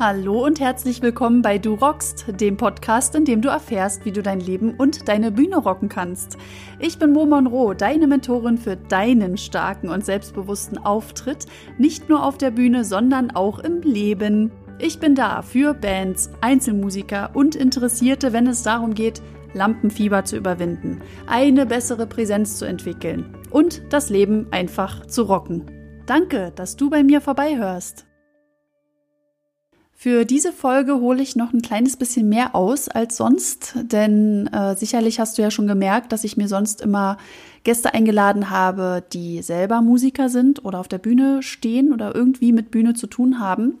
Hallo und herzlich willkommen bei Du Rockst, dem Podcast, in dem du erfährst, wie du dein Leben und deine Bühne rocken kannst. Ich bin Mo Monroe, deine Mentorin für deinen starken und selbstbewussten Auftritt, nicht nur auf der Bühne, sondern auch im Leben. Ich bin da für Bands, Einzelmusiker und Interessierte, wenn es darum geht, Lampenfieber zu überwinden, eine bessere Präsenz zu entwickeln und das Leben einfach zu rocken. Danke, dass du bei mir vorbeihörst. Für diese Folge hole ich noch ein kleines bisschen mehr aus als sonst, denn äh, sicherlich hast du ja schon gemerkt, dass ich mir sonst immer Gäste eingeladen habe, die selber Musiker sind oder auf der Bühne stehen oder irgendwie mit Bühne zu tun haben.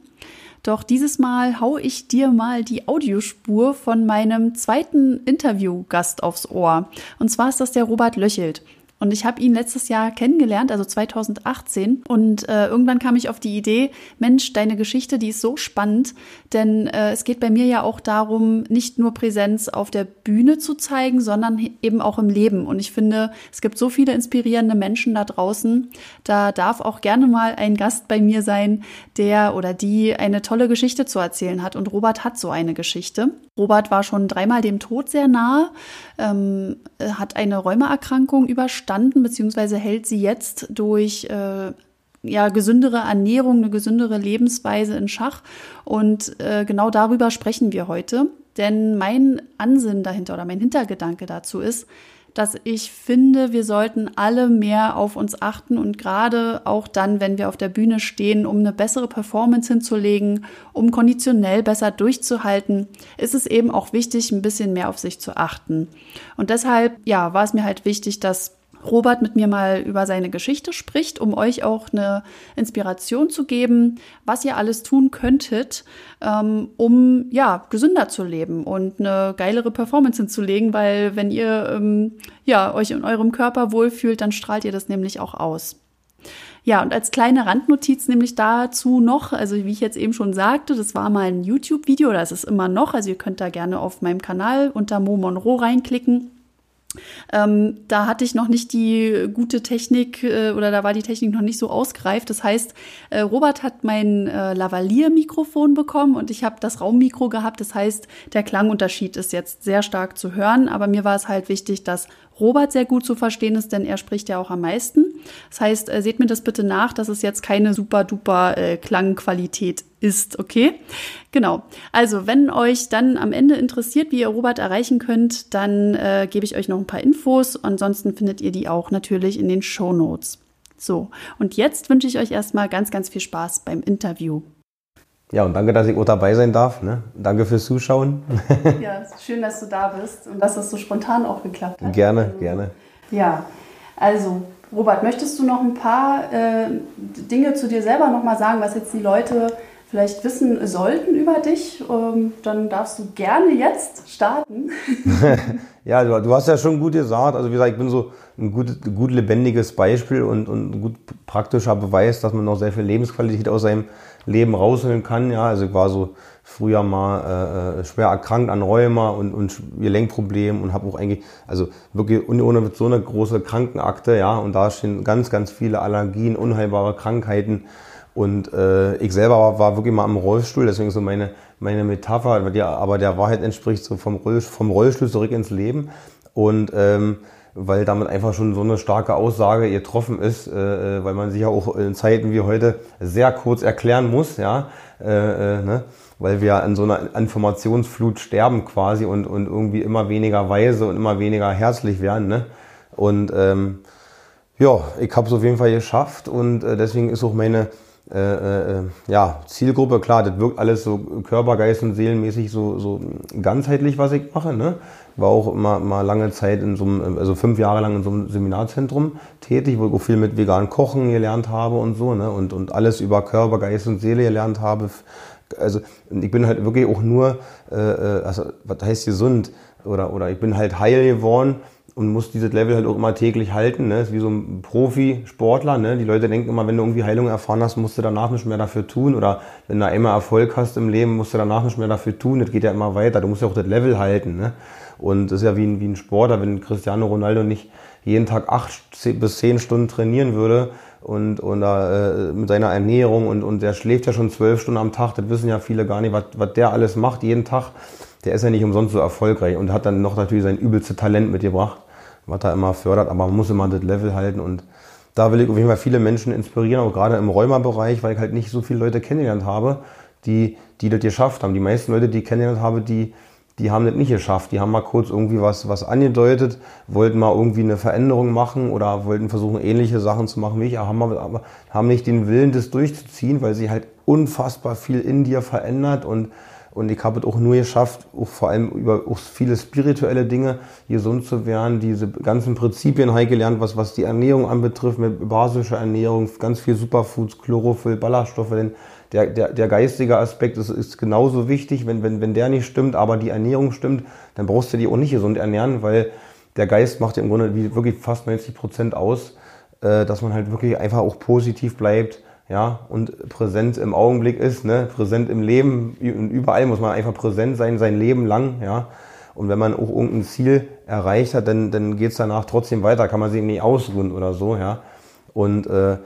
Doch dieses Mal hau ich dir mal die Audiospur von meinem zweiten Interviewgast aufs Ohr. Und zwar ist das der Robert Löchelt. Und ich habe ihn letztes Jahr kennengelernt, also 2018. Und äh, irgendwann kam ich auf die Idee, Mensch, deine Geschichte, die ist so spannend. Denn äh, es geht bei mir ja auch darum, nicht nur Präsenz auf der Bühne zu zeigen, sondern eben auch im Leben. Und ich finde, es gibt so viele inspirierende Menschen da draußen. Da darf auch gerne mal ein Gast bei mir sein, der oder die eine tolle Geschichte zu erzählen hat. Und Robert hat so eine Geschichte. Robert war schon dreimal dem Tod sehr nahe, ähm, hat eine Rheumaerkrankung überstanden, beziehungsweise hält sie jetzt durch äh, ja, gesündere Ernährung, eine gesündere Lebensweise in Schach. Und äh, genau darüber sprechen wir heute. Denn mein Ansinnen dahinter oder mein Hintergedanke dazu ist, dass ich finde, wir sollten alle mehr auf uns achten und gerade auch dann, wenn wir auf der Bühne stehen, um eine bessere Performance hinzulegen, um konditionell besser durchzuhalten, ist es eben auch wichtig, ein bisschen mehr auf sich zu achten. Und deshalb, ja, war es mir halt wichtig, dass Robert mit mir mal über seine Geschichte spricht, um euch auch eine Inspiration zu geben, was ihr alles tun könntet, ähm, um ja gesünder zu leben und eine geilere Performance hinzulegen, weil wenn ihr ähm, ja euch in eurem Körper wohlfühlt, dann strahlt ihr das nämlich auch aus. Ja, und als kleine Randnotiz nämlich dazu noch, also wie ich jetzt eben schon sagte, das war mal ein YouTube-Video, das ist immer noch, also ihr könnt da gerne auf meinem Kanal unter Mo Monroe reinklicken ähm, da hatte ich noch nicht die gute Technik äh, oder da war die Technik noch nicht so ausgereift. Das heißt, äh, Robert hat mein äh, Lavalier-Mikrofon bekommen und ich habe das Raummikro gehabt. Das heißt, der Klangunterschied ist jetzt sehr stark zu hören, aber mir war es halt wichtig, dass Robert sehr gut zu verstehen ist, denn er spricht ja auch am meisten. Das heißt, äh, seht mir das bitte nach, dass es jetzt keine super duper äh, Klangqualität ist, okay? Genau. Also, wenn euch dann am Ende interessiert, wie ihr Robert erreichen könnt, dann äh, gebe ich euch noch ein paar Infos. Ansonsten findet ihr die auch natürlich in den Show Notes. So, und jetzt wünsche ich euch erstmal ganz, ganz viel Spaß beim Interview. Ja, und danke, dass ich auch dabei sein darf. Ne? Danke fürs Zuschauen. ja, schön, dass du da bist und dass das so spontan auch geklappt hat. Gerne, also, gerne. Ja, also Robert, möchtest du noch ein paar äh, Dinge zu dir selber nochmal sagen, was jetzt die Leute vielleicht wissen sollten über dich? Ähm, dann darfst du gerne jetzt starten. ja, du, du, hast ja schon gut gesagt. Also wie gesagt, ich bin so ein gut, gut lebendiges Beispiel und, und ein gut praktischer Beweis, dass man noch sehr viel Lebensqualität aus seinem Leben rausholen kann. Ja, also ich war so früher mal äh, äh schwer erkrankt an Rheuma und, und Gelenkproblemen und habe auch eigentlich, also wirklich ohne so eine große Krankenakte, ja, und da stehen ganz, ganz viele Allergien, unheilbare Krankheiten. Und äh, ich selber war, war, wirklich mal im Rollstuhl, deswegen so meine, meine Metapher, die aber der Wahrheit entspricht, so vom, Roll, vom Rollstuhl zurück ins Leben. Und ähm, weil damit einfach schon so eine starke Aussage getroffen ist, äh, äh, weil man sich ja auch in Zeiten wie heute sehr kurz erklären muss, ja, äh, äh, ne? weil wir an so einer Informationsflut sterben quasi und, und irgendwie immer weniger weise und immer weniger herzlich werden. Ne? Und ähm, ja, ich habe es auf jeden Fall geschafft und äh, deswegen ist auch meine äh, äh, ja, Zielgruppe, klar, das wirkt alles so Körper, Geist und Seelenmäßig so, so ganzheitlich, was ich mache. Ne? War auch immer mal lange Zeit in so einem, also fünf Jahre lang in so einem Seminarzentrum tätig, wo ich viel mit vegan Kochen gelernt habe und so, ne? Und, und alles über Körper, Geist und Seele gelernt habe. Also ich bin halt wirklich auch nur, äh, äh also was heißt gesund? Oder, oder ich bin halt heil geworden und muss dieses Level halt auch immer täglich halten. Ne? Ist wie so ein Profisportler. Ne? Die Leute denken immer, wenn du irgendwie Heilung erfahren hast, musst du danach nicht mehr dafür tun. Oder wenn du einmal Erfolg hast im Leben, musst du danach nicht mehr dafür tun. Das geht ja immer weiter. Du musst ja auch das Level halten. Ne? Und das ist ja wie ein, wie ein Sportler, wenn Cristiano Ronaldo nicht jeden Tag acht bis zehn Stunden trainieren würde, und, und äh, mit seiner Ernährung und, und der schläft ja schon zwölf Stunden am Tag. Das wissen ja viele gar nicht, was, was der alles macht jeden Tag. Der ist ja nicht umsonst so erfolgreich und hat dann noch natürlich sein übelste Talent mitgebracht, was er immer fördert. Aber man muss immer das Level halten und da will ich auf jeden Fall viele Menschen inspirieren, auch gerade im Rheuma-Bereich, weil ich halt nicht so viele Leute kennengelernt habe, die, die das geschafft haben. Die meisten Leute, die ich kennengelernt habe, die, die haben das nicht geschafft. Die haben mal kurz irgendwie was, was angedeutet, wollten mal irgendwie eine Veränderung machen oder wollten versuchen, ähnliche Sachen zu machen wie ich, aber haben nicht den Willen, das durchzuziehen, weil sie halt unfassbar viel in dir verändert und und ich habe es auch nur geschafft, auch vor allem über auch viele spirituelle Dinge gesund zu werden, diese ganzen Prinzipien halt gelernt, was, was die Ernährung anbetrifft, mit basischer Ernährung, ganz viel Superfoods, Chlorophyll, Ballaststoffe, denn der, der, der geistige Aspekt ist, ist genauso wichtig. Wenn, wenn, wenn der nicht stimmt, aber die Ernährung stimmt, dann brauchst du dich auch nicht gesund ernähren, weil der Geist macht ja im Grunde wirklich fast 90 Prozent aus, äh, dass man halt wirklich einfach auch positiv bleibt, ja, und präsent im Augenblick ist, ne, präsent im Leben, überall muss man einfach präsent sein, sein Leben lang, ja. Und wenn man auch irgendein Ziel erreicht hat, dann, dann geht's danach trotzdem weiter, kann man sich nicht ausruhen oder so, ja. Und äh,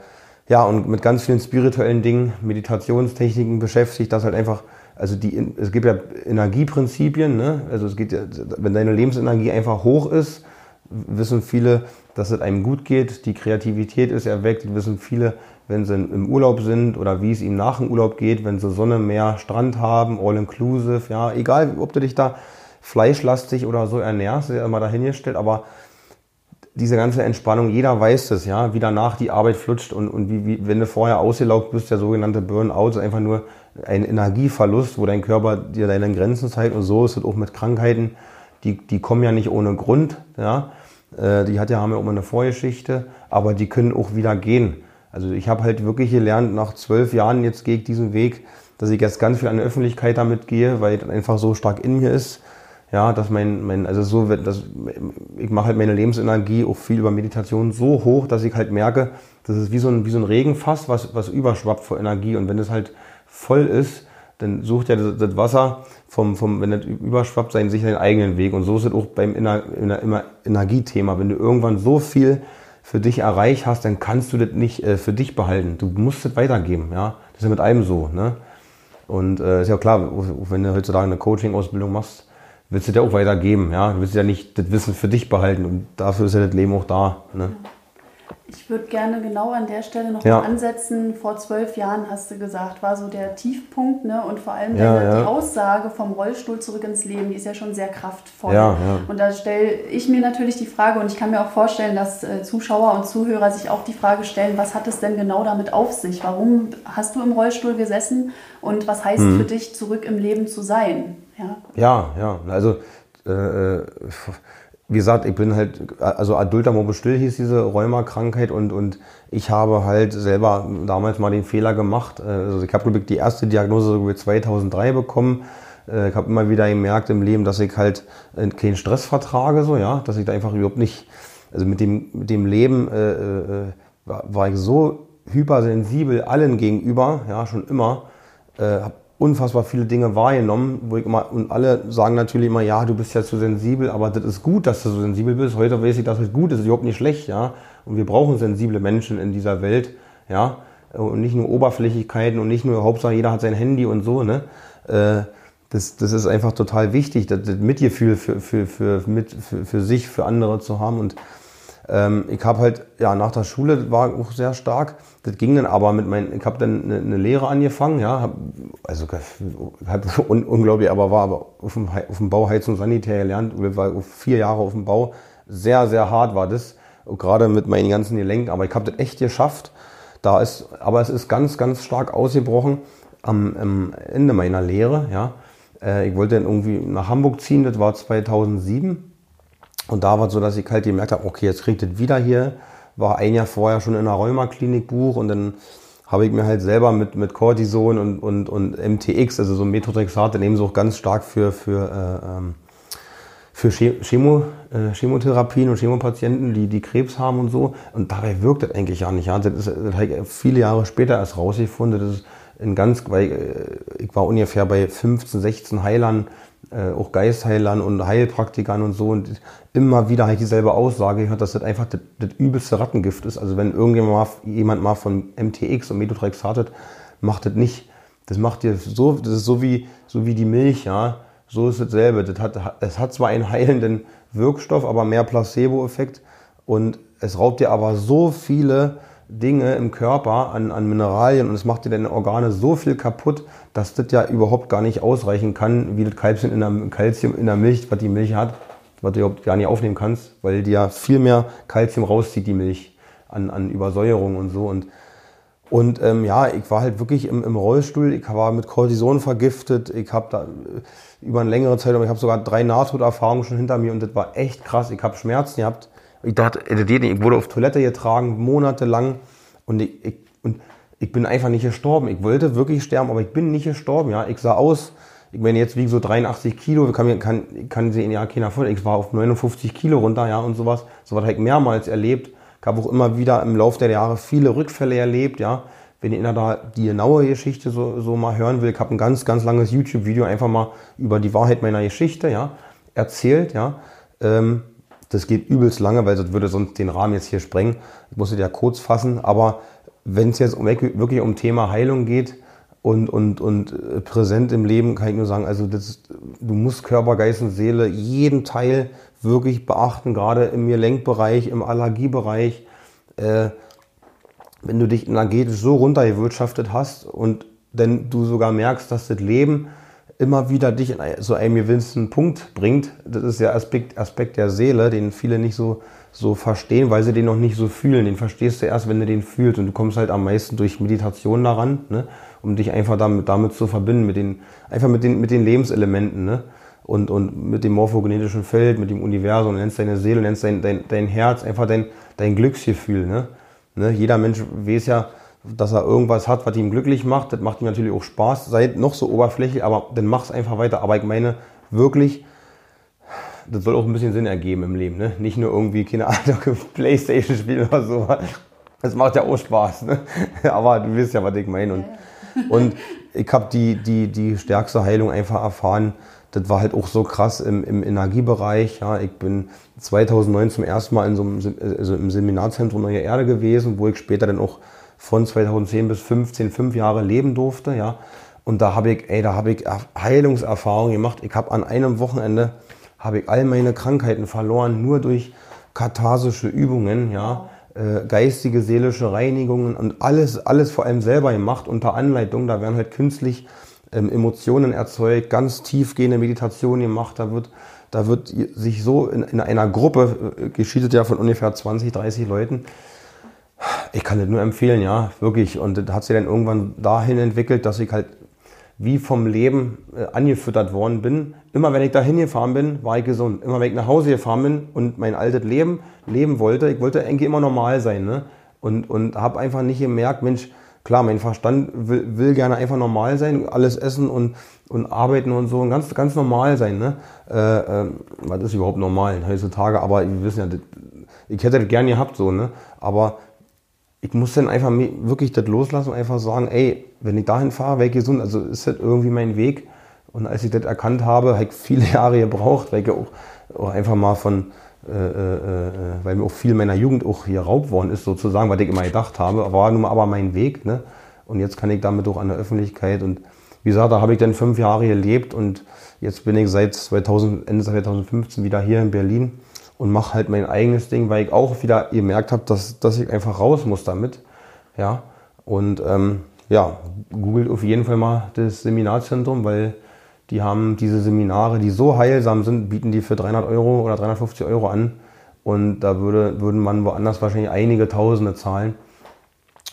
ja, und mit ganz vielen spirituellen Dingen, Meditationstechniken beschäftigt, das halt einfach, also die, es gibt ja Energieprinzipien, ne? also es geht ja, wenn deine Lebensenergie einfach hoch ist, wissen viele, dass es einem gut geht, die Kreativität ist erweckt, wissen viele, wenn sie im Urlaub sind oder wie es ihnen nach dem Urlaub geht, wenn sie Sonne, Meer, Strand haben, all inclusive, ja, egal, ob du dich da fleischlastig oder so ernährst, ist ja immer dahingestellt, aber diese ganze Entspannung, jeder weiß das, ja, wie danach die Arbeit flutscht und, und wie, wie, wenn du vorher ausgelaugt bist, der sogenannte Burnout ist einfach nur ein Energieverlust, wo dein Körper dir deine Grenzen zeigt und so ist es auch mit Krankheiten, die, die kommen ja nicht ohne Grund, ja, die hat ja, haben ja immer eine Vorgeschichte, aber die können auch wieder gehen. Also ich habe halt wirklich gelernt, nach zwölf Jahren jetzt gehe ich diesen Weg, dass ich jetzt ganz viel an die Öffentlichkeit damit gehe, weil es einfach so stark in mir ist ja, dass mein, mein also so, dass, ich mache halt meine Lebensenergie auch viel über Meditation so hoch, dass ich halt merke, das ist wie so ein, wie so ein Regenfass, was, was überschwappt vor Energie. Und wenn es halt voll ist, dann sucht ja das, das Wasser vom, vom, wenn das überschwappt, seinen, sich seinen eigenen Weg. Und so ist es auch beim Ener, Ener, Energiethema. Wenn du irgendwann so viel für dich erreicht hast, dann kannst du das nicht äh, für dich behalten. Du musst es weitergeben. Ja? Das ist ja mit allem so. Ne? Und äh, ist ja klar, wenn du heutzutage eine Coaching-Ausbildung machst, willst du dir auch weitergeben. Ja? Du willst ja nicht das Wissen für dich behalten und dafür ist ja das Leben auch da. Ne? Ich würde gerne genau an der Stelle noch ja. ansetzen. Vor zwölf Jahren hast du gesagt, war so der Tiefpunkt, ne? Und vor allem ja, ja. die Aussage vom Rollstuhl zurück ins Leben, die ist ja schon sehr kraftvoll. Und da stelle ich mir natürlich die Frage, und ich kann mir auch vorstellen, dass äh, Zuschauer und Zuhörer sich auch die Frage stellen, was hat es denn genau damit auf sich? Warum hast du im Rollstuhl gesessen und was heißt mhm. für dich, zurück im Leben zu sein? Ja, ja. ja. Also äh, äh wie gesagt, ich bin halt, also adulter Morbus Still hieß diese Rheumakrankheit und, und ich habe halt selber damals mal den Fehler gemacht. Also ich habe die erste Diagnose 2003 bekommen. Äh, ich habe immer wieder gemerkt im Leben, dass ich halt äh, keinen Stress vertrage, so ja, dass ich da einfach überhaupt nicht, also mit dem, mit dem Leben äh, äh, war, war ich so hypersensibel allen gegenüber, ja, schon immer. Äh, habe unfassbar viele Dinge wahrgenommen, wo ich immer, und alle sagen natürlich immer, ja, du bist ja zu sensibel, aber das ist gut, dass du so sensibel bist. Heute weiß ich, dass es gut ist, ist überhaupt nicht schlecht, ja. Und wir brauchen sensible Menschen in dieser Welt, ja. Und nicht nur Oberflächlichkeiten und nicht nur Hauptsache jeder hat sein Handy und so, ne. Äh, das, das ist einfach total wichtig, das, das Mitgefühl für, für, für, mit, für, für sich, für andere zu haben und ähm, ich habe halt, ja, nach der Schule war auch sehr stark. Das ging dann aber mit meinen, ich habe dann eine, eine, Lehre angefangen, ja, hab, also hab un, unglaublich, aber war aber auf dem, auf dem Bau Heizung Sanitär gelernt, war vier Jahre auf dem Bau. Sehr, sehr hart war das, gerade mit meinen ganzen Gelenken, aber ich habe das echt geschafft. Da ist, aber es ist ganz, ganz stark ausgebrochen am, am Ende meiner Lehre, ja. Äh, ich wollte dann irgendwie nach Hamburg ziehen, das war 2007 und da war es so, dass ich halt gemerkt habe, okay, jetzt kriegt das wieder hier. War ein Jahr vorher schon in der Rheumaklinik Buch und dann habe ich mir halt selber mit, mit Cortison und, und, und MTX, also so Methotrexat, dann eben so ganz stark für, für, äh, ähm, für Chemo, äh, Chemotherapien und Chemopatienten, die, die Krebs haben und so. Und dabei wirkt das eigentlich ja nicht. Ja. Das, ist, das habe ich viele Jahre später erst rausgefunden. Das ist ein ganz, weil äh, ich war ungefähr bei 15, 16 Heilern äh, auch Geistheilern und Heilpraktikern und so und immer wieder halt dieselbe Aussage gehört, dass das einfach das, das übelste Rattengift ist. Also wenn irgendjemand mal, jemand mal von MTX und Methotrexat hat, macht das nicht. Das macht dir so, das ist so wie, so wie die Milch, ja. So ist dasselbe. Das hat, es hat zwar einen heilenden Wirkstoff, aber mehr Placebo-Effekt und es raubt dir aber so viele Dinge im Körper an, an Mineralien und es macht dir deine Organe so viel kaputt, dass das ja überhaupt gar nicht ausreichen kann, wie das Kalzium in der, Calcium in der Milch, was die Milch hat, was du überhaupt gar nicht aufnehmen kannst, weil die ja viel mehr Kalzium rauszieht, die Milch, an, an Übersäuerung und so. Und, und ähm, ja, ich war halt wirklich im, im Rollstuhl, ich war mit Cortison vergiftet, ich habe da äh, über eine längere Zeit, ich habe sogar drei Nahtoderfahrungen schon hinter mir und das war echt krass. Ich habe Schmerzen gehabt. Ich dachte, ich wurde auf Toilette getragen, monatelang und ich, ich, und ich bin einfach nicht gestorben. Ich wollte wirklich sterben, aber ich bin nicht gestorben. Ja, ich sah aus, ich meine, jetzt wiege so 83 Kilo, kann, kann, kann sie in ja keiner vor. Ich war auf 59 Kilo runter, ja, und sowas. Sowas habe ich mehrmals erlebt. Ich habe auch immer wieder im Laufe der Jahre viele Rückfälle erlebt, ja. Wenn ihr da die genaue Geschichte so, so mal hören will, ich habe ein ganz, ganz langes YouTube-Video einfach mal über die Wahrheit meiner Geschichte, ja, erzählt, ja. Ähm, das geht übelst lange, weil das würde sonst den Rahmen jetzt hier sprengen. Ich muss es ja kurz fassen, aber wenn es jetzt wirklich um Thema Heilung geht und, und, und äh, präsent im Leben, kann ich nur sagen, also das, du musst Körper, Geist und Seele jeden Teil wirklich beachten, gerade im Gelenkbereich, im Allergiebereich. Äh, wenn du dich energetisch so runtergewirtschaftet hast und denn du sogar merkst, dass das Leben immer wieder dich in so einen gewissen Punkt bringt, das ist der Aspekt, Aspekt der Seele, den viele nicht so so verstehen, weil sie den noch nicht so fühlen. Den verstehst du erst, wenn du den fühlst. Und du kommst halt am meisten durch Meditation daran, ne? um dich einfach damit, damit zu verbinden, mit den, einfach mit den, mit den Lebenselementen. Ne? Und, und mit dem morphogenetischen Feld, mit dem Universum, du nennst deine Seele, nennst dein, dein, dein Herz, einfach dein, dein Glücksgefühl. Ne? Ne? Jeder Mensch weiß ja, dass er irgendwas hat, was ihm glücklich macht. Das macht ihm natürlich auch Spaß. Seid noch so oberflächlich, aber dann mach's einfach weiter. Aber ich meine wirklich, das soll auch ein bisschen Sinn ergeben im Leben. Ne? Nicht nur irgendwie, keine Ahnung, Playstation spielen oder so. Das macht ja auch Spaß. Ne? Aber du wisst ja, was ich meine. Und, und ich habe die, die, die stärkste Heilung einfach erfahren. Das war halt auch so krass im, im Energiebereich. Ja. Ich bin 2009 zum ersten Mal in so einem, also im Seminarzentrum Neue Erde gewesen, wo ich später dann auch von 2010 bis 15 fünf Jahre leben durfte. Ja. Und da habe ich, ey, da habe ich Heilungserfahrungen gemacht. Ich habe an einem Wochenende habe ich all meine Krankheiten verloren, nur durch katharsische Übungen, ja, äh, geistige, seelische Reinigungen und alles, alles vor allem selber gemacht unter Anleitung. Da werden halt künstlich ähm, Emotionen erzeugt, ganz tiefgehende Meditationen gemacht. Da wird, da wird sich so in, in einer Gruppe, äh, geschieht ja von ungefähr 20, 30 Leuten, ich kann das nur empfehlen, ja, wirklich. Und das hat sich dann irgendwann dahin entwickelt, dass ich halt wie vom Leben äh, angefüttert worden bin. Immer wenn ich da hingefahren bin, war ich gesund. Immer wenn ich nach Hause gefahren bin und mein altes Leben leben wollte, ich wollte eigentlich immer normal sein. Ne? Und, und habe einfach nicht gemerkt, Mensch, klar, mein Verstand will, will, gerne einfach normal sein, alles essen und, und arbeiten und so und ganz, ganz normal sein. Ne? Äh, äh, was ist überhaupt normal heutzutage? Aber wir wissen ja, das, ich hätte das gerne gehabt so, ne? Aber ich muss dann einfach wirklich das loslassen und einfach sagen, ey, wenn ich dahin fahre, wäre ich gesund. Also ist das irgendwie mein Weg. Und als ich das erkannt habe, habe ich viele Jahre gebraucht, weil ich auch, auch einfach mal von, äh, äh, äh, weil mir auch viel meiner Jugend auch hier raubt worden ist, sozusagen, was ich immer gedacht habe, war nun aber mein Weg. Ne? Und jetzt kann ich damit auch an der Öffentlichkeit und wie gesagt, da habe ich dann fünf Jahre gelebt und jetzt bin ich seit 2000, Ende 2015 wieder hier in Berlin und mache halt mein eigenes Ding, weil ich auch wieder gemerkt habe, dass, dass ich einfach raus muss damit. Ja, und ähm, ja, googelt auf jeden Fall mal das Seminarzentrum, weil die haben diese Seminare, die so heilsam sind, bieten die für 300 Euro oder 350 Euro an. Und da würde, würden man woanders wahrscheinlich einige Tausende zahlen.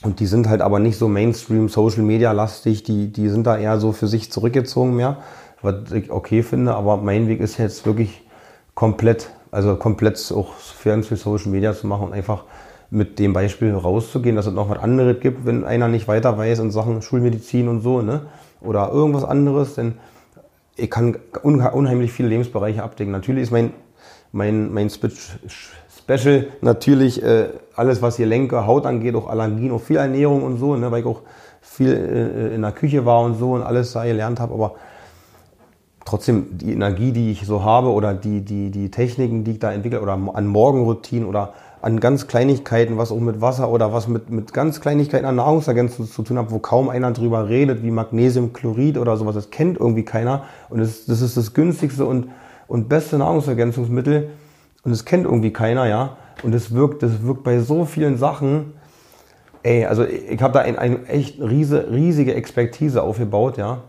Und die sind halt aber nicht so Mainstream, Social Media lastig, die, die sind da eher so für sich zurückgezogen mehr, was ich okay finde. Aber mein Weg ist jetzt wirklich komplett also komplett auch fern für Social Media zu machen und einfach mit dem Beispiel rauszugehen, dass es noch was anderes gibt, wenn einer nicht weiter weiß in Sachen Schulmedizin und so, ne? Oder irgendwas anderes, denn ich kann unheimlich viele Lebensbereiche abdecken. Natürlich ist mein, mein, mein Special natürlich äh, alles, was Gelenke, Haut angeht, auch Allergien, auch viel Ernährung und so, ne? weil ich auch viel äh, in der Küche war und so und alles da gelernt habe. Aber trotzdem die Energie, die ich so habe oder die, die, die Techniken, die ich da entwickle oder an Morgenroutinen oder an ganz Kleinigkeiten, was auch mit Wasser oder was mit, mit ganz Kleinigkeiten an Nahrungsergänzungen zu tun hat, wo kaum einer drüber redet, wie Magnesiumchlorid oder sowas. Das kennt irgendwie keiner. Und das, das ist das günstigste und, und beste Nahrungsergänzungsmittel. Und das kennt irgendwie keiner, ja. Und das wirkt, das wirkt bei so vielen Sachen. Ey, also ich habe da eine ein echt riese, riesige Expertise aufgebaut, ja.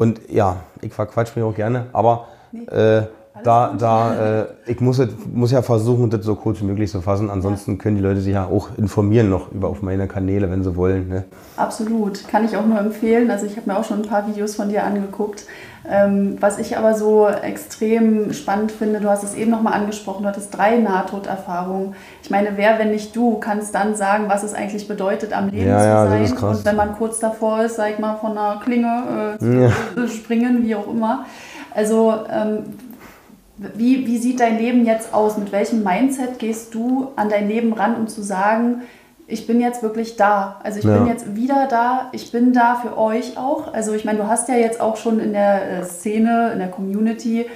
Und ja, ich verquatsch mich auch gerne, aber nee. äh, da, da, äh, ich muss, muss ja versuchen, das so kurz wie möglich zu fassen. Ansonsten können die Leute sich ja auch informieren noch über auf meine Kanäle, wenn sie wollen. Ne? Absolut, kann ich auch nur empfehlen. Also ich habe mir auch schon ein paar Videos von dir angeguckt. Ähm, was ich aber so extrem spannend finde, du hast es eben nochmal angesprochen, du hattest drei Nahtoderfahrungen. Ich meine, wer, wenn nicht du, kannst dann sagen, was es eigentlich bedeutet, am Leben ja, zu sein. Ja, und wenn man kurz davor ist, sag ich mal, von einer Klinge äh, zu ja. springen, wie auch immer. Also ähm, wie, wie sieht dein Leben jetzt aus? Mit welchem Mindset gehst du an dein Leben ran, um zu sagen, ich bin jetzt wirklich da. Also ich ja. bin jetzt wieder da. Ich bin da für euch auch. Also ich meine, du hast ja jetzt auch schon in der äh, Szene, in der Community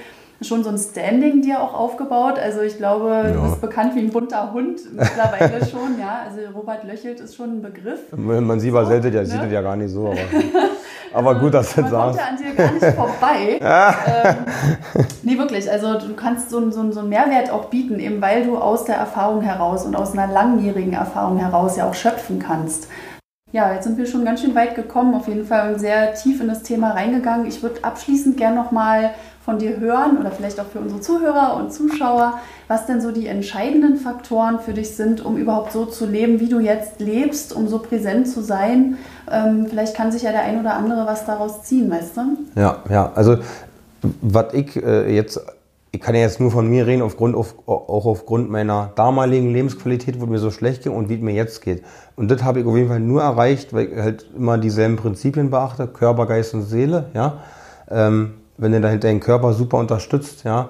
schon so ein Standing dir auch aufgebaut. Also ich glaube, ja. du bist bekannt wie ein bunter Hund mittlerweile schon, ja. Also Robert Löchelt ist schon ein Begriff. Man sieht, so, ja, ne? sieht das ja gar nicht so. Aber, aber gut, dass du das sagst. Man kommt ja an dir gar nicht vorbei. ähm, nee, wirklich. Also du kannst so, so, so einen Mehrwert auch bieten, eben weil du aus der Erfahrung heraus und aus einer langjährigen Erfahrung heraus ja auch schöpfen kannst. Ja, jetzt sind wir schon ganz schön weit gekommen, auf jeden Fall sehr tief in das Thema reingegangen. Ich würde abschließend gerne nochmal von dir hören oder vielleicht auch für unsere Zuhörer und Zuschauer, was denn so die entscheidenden Faktoren für dich sind, um überhaupt so zu leben, wie du jetzt lebst, um so präsent zu sein. Ähm, vielleicht kann sich ja der ein oder andere was daraus ziehen, weißt du? Ja, ja, also was ich äh, jetzt, ich kann ja jetzt nur von mir reden, aufgrund, auf, auch aufgrund meiner damaligen Lebensqualität, wo mir so schlecht ging und wie es mir jetzt geht. Und das habe ich auf jeden Fall nur erreicht, weil ich halt immer dieselben Prinzipien beachte, Körper, Geist und Seele, ja. Ähm, wenn du dahinter deinen Körper super unterstützt, ja,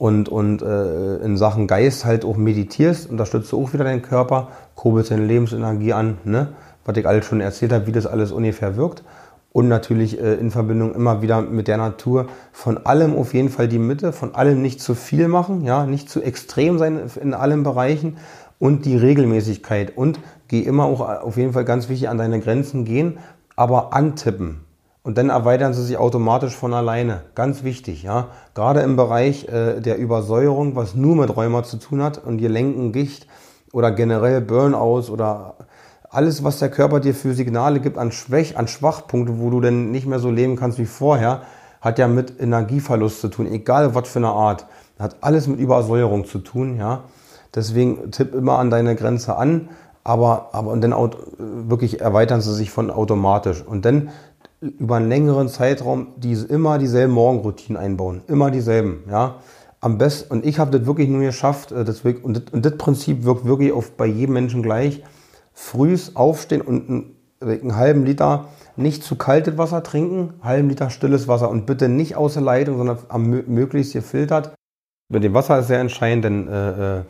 und, und äh, in Sachen Geist halt auch meditierst, unterstützt du auch wieder deinen Körper, kurbelst deine Lebensenergie an, ne? was ich alles schon erzählt habe, wie das alles ungefähr wirkt. Und natürlich äh, in Verbindung immer wieder mit der Natur. Von allem auf jeden Fall die Mitte, von allem nicht zu viel machen, ja, nicht zu extrem sein in allen Bereichen und die Regelmäßigkeit. Und geh immer auch auf jeden Fall ganz wichtig an deine Grenzen gehen, aber antippen. Und dann erweitern sie sich automatisch von alleine. Ganz wichtig, ja. Gerade im Bereich äh, der Übersäuerung, was nur mit Rheuma zu tun hat und dir lenken Gicht oder generell Burnouts oder alles, was der Körper dir für Signale gibt an Schwäch, an Schwachpunkte, wo du dann nicht mehr so leben kannst wie vorher, hat ja mit Energieverlust zu tun, egal was für eine Art. Hat alles mit Übersäuerung zu tun, ja. Deswegen tipp immer an deine Grenze an, aber, aber und dann wirklich erweitern sie sich von automatisch. Und dann über einen längeren Zeitraum die, immer dieselben Morgenroutinen einbauen. Immer dieselben, ja. Am besten, und ich habe das wirklich nur geschafft, äh, das und, das, und das Prinzip wirkt wirklich auf, bei jedem Menschen gleich. Frühs aufstehen und einen, einen halben Liter nicht zu kaltes Wasser trinken, halben Liter stilles Wasser und bitte nicht aus der Leitung, sondern am, möglichst gefiltert. Mit dem Wasser ist sehr entscheidend, denn äh, äh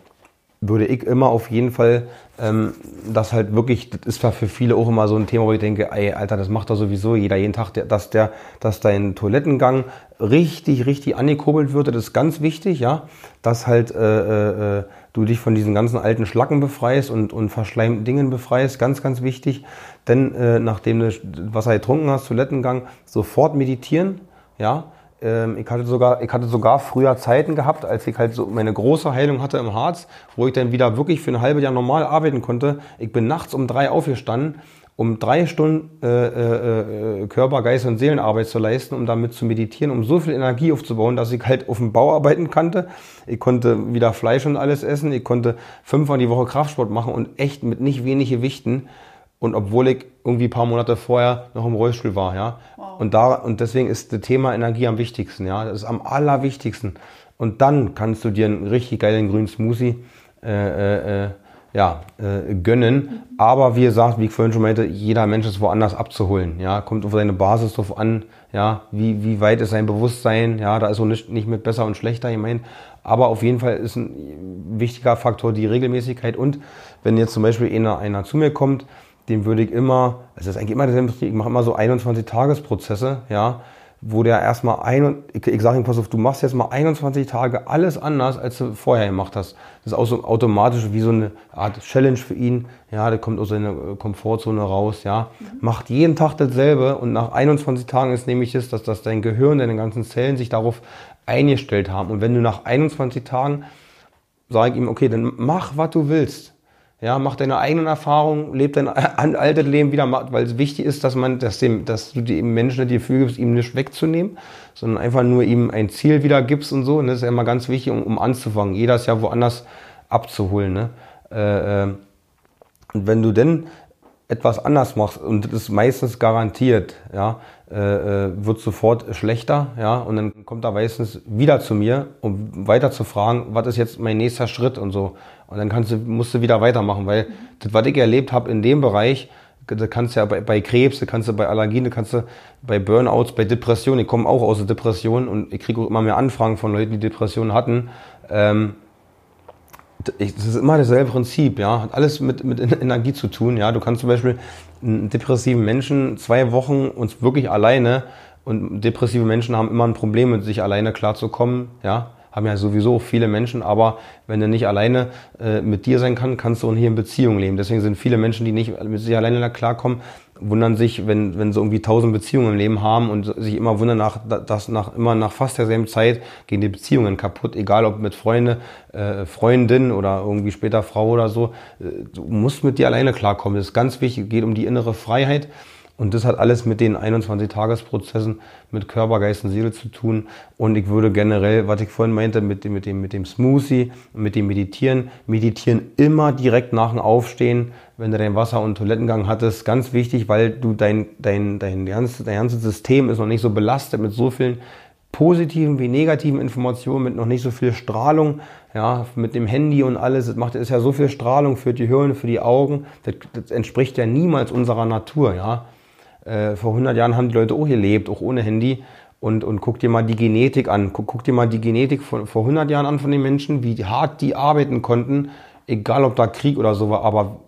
würde ich immer auf jeden Fall, ähm, das halt wirklich, das ist für viele auch immer so ein Thema, wo ich denke, ey, Alter, das macht doch sowieso jeder jeden Tag, dass der, dass dein Toilettengang richtig, richtig angekurbelt wird, das ist ganz wichtig, ja, dass halt äh, äh, du dich von diesen ganzen alten Schlacken befreist und, und verschleimten Dingen befreist, ganz, ganz wichtig, denn äh, nachdem du Wasser getrunken hast, Toilettengang, sofort meditieren, ja, ich, hatte sogar, ich hatte sogar früher Zeiten gehabt, als ich halt so meine große Heilung hatte im Harz, wo ich dann wieder wirklich für ein halbes Jahr normal arbeiten konnte. Ich bin nachts um drei aufgestanden, um drei Stunden äh, äh, äh, Körper, Geist und Seelenarbeit zu leisten, um damit zu meditieren, um so viel Energie aufzubauen, dass ich halt auf dem Bau arbeiten konnte. Ich konnte wieder Fleisch und alles essen. Ich konnte fünfmal die Woche Kraftsport machen und echt mit nicht wenig Gewichten. Und obwohl ich irgendwie ein paar Monate vorher noch im Rollstuhl war, ja. Wow. Und da, und deswegen ist das Thema Energie am wichtigsten, ja. Das ist am allerwichtigsten. Und dann kannst du dir einen richtig geilen grünen Smoothie, äh, äh, ja, äh, gönnen. Mhm. Aber wie gesagt, wie ich vorhin schon meinte, jeder Mensch ist woanders abzuholen. Ja, kommt auf seine Basis drauf an. Ja, wie, wie weit ist sein Bewusstsein? Ja, da ist so nicht, nicht mit besser und schlechter gemeint. Aber auf jeden Fall ist ein wichtiger Faktor die Regelmäßigkeit. Und wenn jetzt zum Beispiel einer, einer zu mir kommt, dem würde ich immer, also das ist eigentlich immer derselbe, ich mache immer so 21-Tagesprozesse, ja, wo der erstmal ein, ich, ich sage ihm, pass auf, du machst jetzt mal 21 Tage alles anders, als du vorher gemacht hast. Das ist auch so automatisch wie so eine Art Challenge für ihn. Ja, der kommt aus seiner Komfortzone raus, ja. Mhm. Macht jeden Tag dasselbe und nach 21 Tagen ist nämlich das, dass, dass dein Gehirn, deine ganzen Zellen sich darauf eingestellt haben. Und wenn du nach 21 Tagen, sage ich ihm, okay, dann mach, was du willst. Ja, mach deine eigenen Erfahrungen, leb dein altes Leben wieder, weil es wichtig ist, dass man, dass, dem, dass du dem Menschen das Gefühl gibst, ihm nicht wegzunehmen, sondern einfach nur ihm ein Ziel wieder gibst und so. Und das ist ja immer ganz wichtig, um, um anzufangen. Jeder ist ja woanders abzuholen. Ne? Äh, äh, und wenn du denn etwas anders machst und das ist meistens garantiert, ja, äh, äh, wird sofort schlechter, ja, und dann kommt er meistens wieder zu mir, um weiter zu fragen, was ist jetzt mein nächster Schritt und so. Und dann kannst du, musst du wieder weitermachen, weil mhm. das, was ich erlebt habe in dem Bereich, da kannst du ja bei, bei Krebs, da kannst du bei Allergien, da kannst du bei Burnouts, bei Depressionen, ich komme auch aus der Depression und ich kriege immer mehr Anfragen von Leuten, die Depressionen hatten. Ähm, das ist immer dasselbe Prinzip, ja. Hat alles mit, mit Energie zu tun, ja. Du kannst zum Beispiel einen depressiven Menschen zwei Wochen uns wirklich alleine und depressive Menschen haben immer ein Problem mit sich alleine klarzukommen, ja haben ja sowieso viele Menschen, aber wenn er nicht alleine äh, mit dir sein kann, kannst du auch hier in Beziehung leben. Deswegen sind viele Menschen, die nicht mit sich alleine klarkommen, wundern sich, wenn, wenn sie irgendwie tausend Beziehungen im Leben haben und sich immer wundern, nach, dass nach, immer nach fast derselben Zeit gehen die Beziehungen kaputt, egal ob mit Freunde, äh, Freundin oder irgendwie später Frau oder so. Äh, du musst mit dir alleine klarkommen. Das ist ganz wichtig, geht um die innere Freiheit. Und das hat alles mit den 21-Tagesprozessen mit Körper, Geist und Seele zu tun. Und ich würde generell, was ich vorhin meinte, mit dem, mit dem, mit dem Smoothie, mit dem Meditieren, meditieren immer direkt nach dem Aufstehen, wenn du dein Wasser- und Toilettengang hattest. Ganz wichtig, weil du dein, dein, dein, ganzes, dein ganzes System ist noch nicht so belastet mit so vielen positiven wie negativen Informationen, mit noch nicht so viel Strahlung, ja, mit dem Handy und alles. Das macht, ist ja so viel Strahlung für die Hirn, für die Augen. Das, das entspricht ja niemals unserer Natur, ja. Äh, vor 100 Jahren haben die Leute auch gelebt, auch ohne Handy. Und, und guck dir mal die Genetik an. Guck, guck dir mal die Genetik von, vor 100 Jahren an von den Menschen, wie hart die arbeiten konnten, egal ob da Krieg oder so war. Aber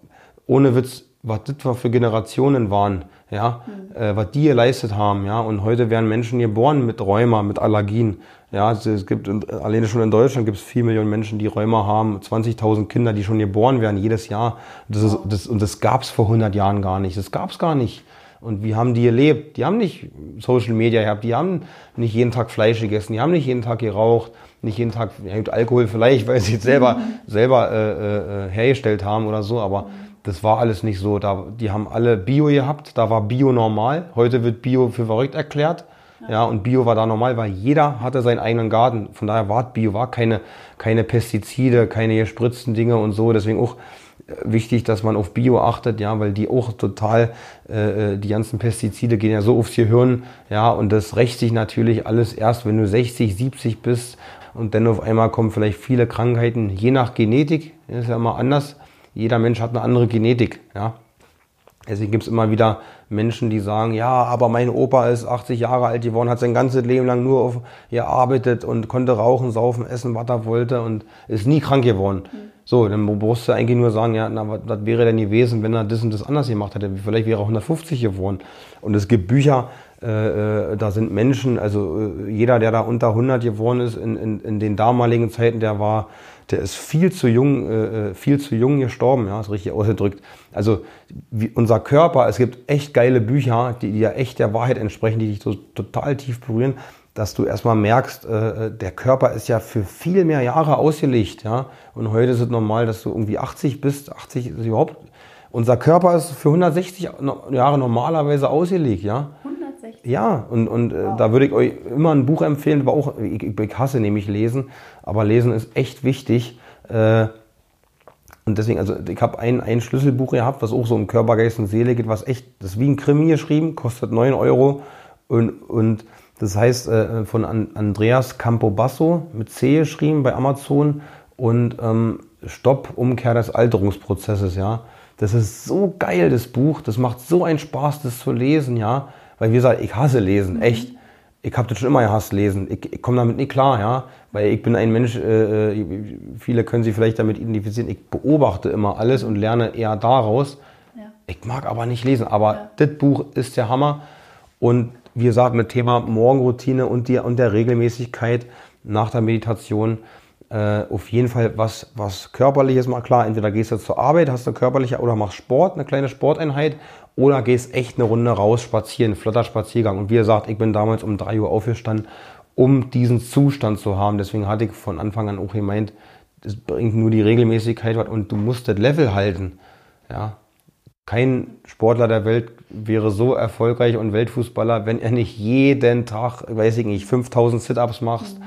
ohne Witz, was das für Generationen waren, ja, mhm. äh, was die geleistet haben, ja. Und heute werden Menschen geboren mit Rheuma, mit Allergien. Ja, es gibt, alleine schon in Deutschland gibt es vier Millionen Menschen, die Rheuma haben, 20.000 Kinder, die schon geboren werden jedes Jahr. Das ist, das, und das gab es vor 100 Jahren gar nicht. Das gab es gar nicht. Und wie haben die gelebt? Die haben nicht Social Media gehabt, die haben nicht jeden Tag Fleisch gegessen, die haben nicht jeden Tag geraucht, nicht jeden Tag ja, Alkohol vielleicht, weil sie es selber, selber äh, äh, hergestellt haben oder so, aber das war alles nicht so. Da, die haben alle Bio gehabt, da war Bio normal. Heute wird Bio für verrückt erklärt. Ja, und Bio war da normal, weil jeder hatte seinen eigenen Garten. Von daher war Bio, war keine, keine Pestizide, keine gespritzten Dinge und so. Deswegen auch wichtig, dass man auf Bio achtet, ja, weil die auch total, äh, die ganzen Pestizide gehen ja so aufs Gehirn, ja, und das rächt sich natürlich alles erst, wenn du 60, 70 bist und dann auf einmal kommen vielleicht viele Krankheiten, je nach Genetik, ist ja immer anders. Jeder Mensch hat eine andere Genetik, ja. Deswegen gibt es immer wieder Menschen, die sagen, ja, aber mein Opa ist 80 Jahre alt geworden, hat sein ganzes Leben lang nur auf, gearbeitet und konnte rauchen, saufen, essen, was er wollte und ist nie krank geworden. Mhm. So, dann brauchst du eigentlich nur sagen, ja, na, was, was wäre denn gewesen, wenn er das und das anders gemacht hätte? Vielleicht wäre er 150 geworden. Und es gibt Bücher, äh, äh, da sind Menschen, also äh, jeder, der da unter 100 geworden ist, in, in, in den damaligen Zeiten, der war, der ist viel zu jung, äh, äh, viel zu jung gestorben, ja, ist richtig ausgedrückt. Also unser Körper, es gibt echt geile Bücher, die, die ja echt der Wahrheit entsprechen, die dich so total tief berühren dass du erstmal merkst, äh, der Körper ist ja für viel mehr Jahre ausgelegt, ja. Und heute ist es normal, dass du irgendwie 80 bist, 80 ist überhaupt. Unser Körper ist für 160 Jahre normalerweise ausgelegt, ja. 160? Ja, und, und äh, wow. da würde ich euch immer ein Buch empfehlen, aber auch, ich, ich hasse nämlich lesen, aber lesen ist echt wichtig. Äh, und deswegen, also ich habe ein, ein Schlüsselbuch gehabt, was auch so um Körper, Geist und Seele geht, was echt, das ist wie ein Krimi geschrieben, kostet 9 Euro und, und das heißt äh, von Andreas Campobasso mit C geschrieben bei Amazon und ähm, Stopp, Umkehr des Alterungsprozesses, ja. Das ist so geil, das Buch. Das macht so einen Spaß, das zu lesen, ja. Weil wie gesagt, ich hasse Lesen, mhm. echt. Ich habe das schon immer gehasst, lesen. Ich, ich komme damit nicht klar, ja. Weil ich bin ein Mensch, äh, äh, viele können sich vielleicht damit identifizieren. Ich beobachte immer alles und lerne eher daraus. Ja. Ich mag aber nicht lesen. Aber ja. das Buch ist der Hammer. Und wie gesagt, mit Thema Morgenroutine und, die, und der Regelmäßigkeit nach der Meditation äh, auf jeden Fall was, was körperliches mal klar. Entweder gehst du zur Arbeit, hast du körperliche oder machst Sport, eine kleine Sporteinheit oder gehst echt eine Runde raus spazieren, flotter Spaziergang. Und wie gesagt, ich bin damals um 3 Uhr aufgestanden, um diesen Zustand zu haben. Deswegen hatte ich von Anfang an auch gemeint, das bringt nur die Regelmäßigkeit und du musst das Level halten. Ja. Kein Sportler der Welt wäre so erfolgreich und Weltfußballer, wenn er nicht jeden Tag, weiß ich nicht, 5000 Sit-Ups macht, mhm.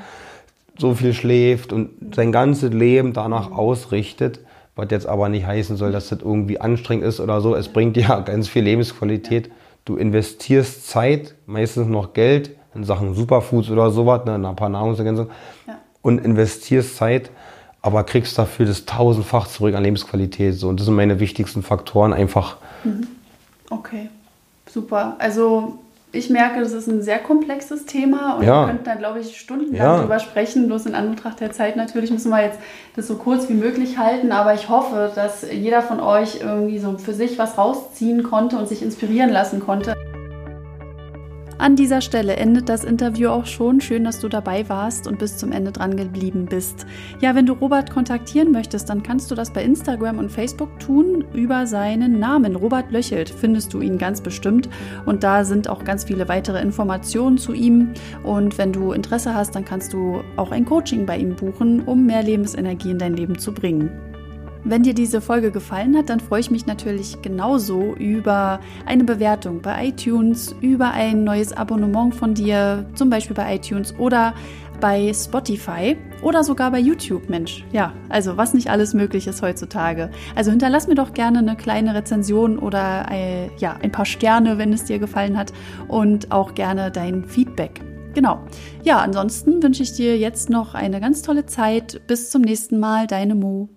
so viel schläft und sein ganzes Leben danach mhm. ausrichtet. Was jetzt aber nicht heißen soll, dass das irgendwie anstrengend ist oder so. Es bringt dir ganz viel Lebensqualität. Du investierst Zeit, meistens noch Geld in Sachen Superfoods oder sowas, ne, ein paar Nahrungsergänzungen ja. und investierst Zeit aber kriegst dafür das tausendfach zurück an Lebensqualität. So. Und das sind meine wichtigsten Faktoren einfach. Mhm. Okay, super. Also ich merke, das ist ein sehr komplexes Thema und ja. wir könnten da, glaube ich, stundenlang ja. drüber sprechen. Bloß in Anbetracht der Zeit natürlich müssen wir jetzt das so kurz wie möglich halten. Aber ich hoffe, dass jeder von euch irgendwie so für sich was rausziehen konnte und sich inspirieren lassen konnte. An dieser Stelle endet das Interview auch schon. Schön, dass du dabei warst und bis zum Ende dran geblieben bist. Ja, wenn du Robert kontaktieren möchtest, dann kannst du das bei Instagram und Facebook tun über seinen Namen. Robert Löchelt findest du ihn ganz bestimmt und da sind auch ganz viele weitere Informationen zu ihm. Und wenn du Interesse hast, dann kannst du auch ein Coaching bei ihm buchen, um mehr Lebensenergie in dein Leben zu bringen. Wenn dir diese Folge gefallen hat, dann freue ich mich natürlich genauso über eine Bewertung bei iTunes, über ein neues Abonnement von dir, zum Beispiel bei iTunes oder bei Spotify oder sogar bei YouTube, Mensch. Ja, also was nicht alles möglich ist heutzutage. Also hinterlass mir doch gerne eine kleine Rezension oder ein, äh, ja, ein paar Sterne, wenn es dir gefallen hat und auch gerne dein Feedback. Genau. Ja, ansonsten wünsche ich dir jetzt noch eine ganz tolle Zeit. Bis zum nächsten Mal, deine Mo.